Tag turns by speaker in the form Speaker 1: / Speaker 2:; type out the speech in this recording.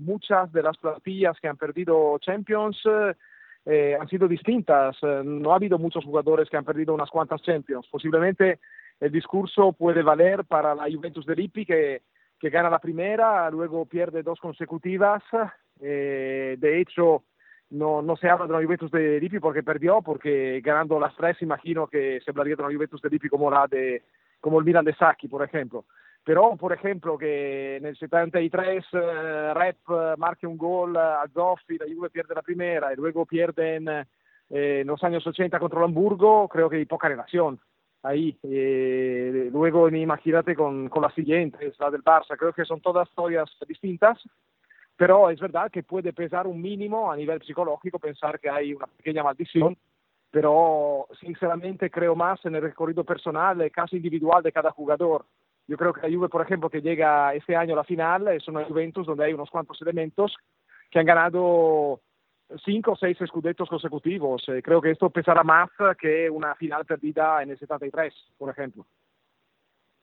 Speaker 1: muchas de las plantillas que han perdido Champions eh, han sido distintas. Eh, no ha habido muchos jugadores que han perdido unas cuantas Champions. Posiblemente el discurso puede valer para la Juventus de Lippi que, que gana la primera, luego pierde dos consecutivas. Eh, de hecho, no, no se habla de la Juventus de Lippi porque perdió, porque ganando las tres imagino que se hablaría de una Juventus de Lippi como la de como el Milan de Sacchi, por ejemplo. Però, per esempio, che nel 73 eh, Rep marca un gol a Zoffi, la Juve pierde la primera y luego pierden eh, los años 80 contra el Hamburgo, creo que hay poca relación ahí. Eh, luego imagínate con, con la siguiente, la del Barça, creo que son todas historias distintas, pero es verdad que puede pesar un mínimo a nivel psicológico pensar que hay una pequeña maldición, pero sinceramente creo más en el recorrido personal, casi individual de cada jugador. Yo creo que la Juve, por ejemplo, que llega este año a la final, es una Juventus donde hay unos cuantos elementos que han ganado cinco o seis escudetos consecutivos. Eh, creo que esto pesará más que una final perdida en el 73, por ejemplo.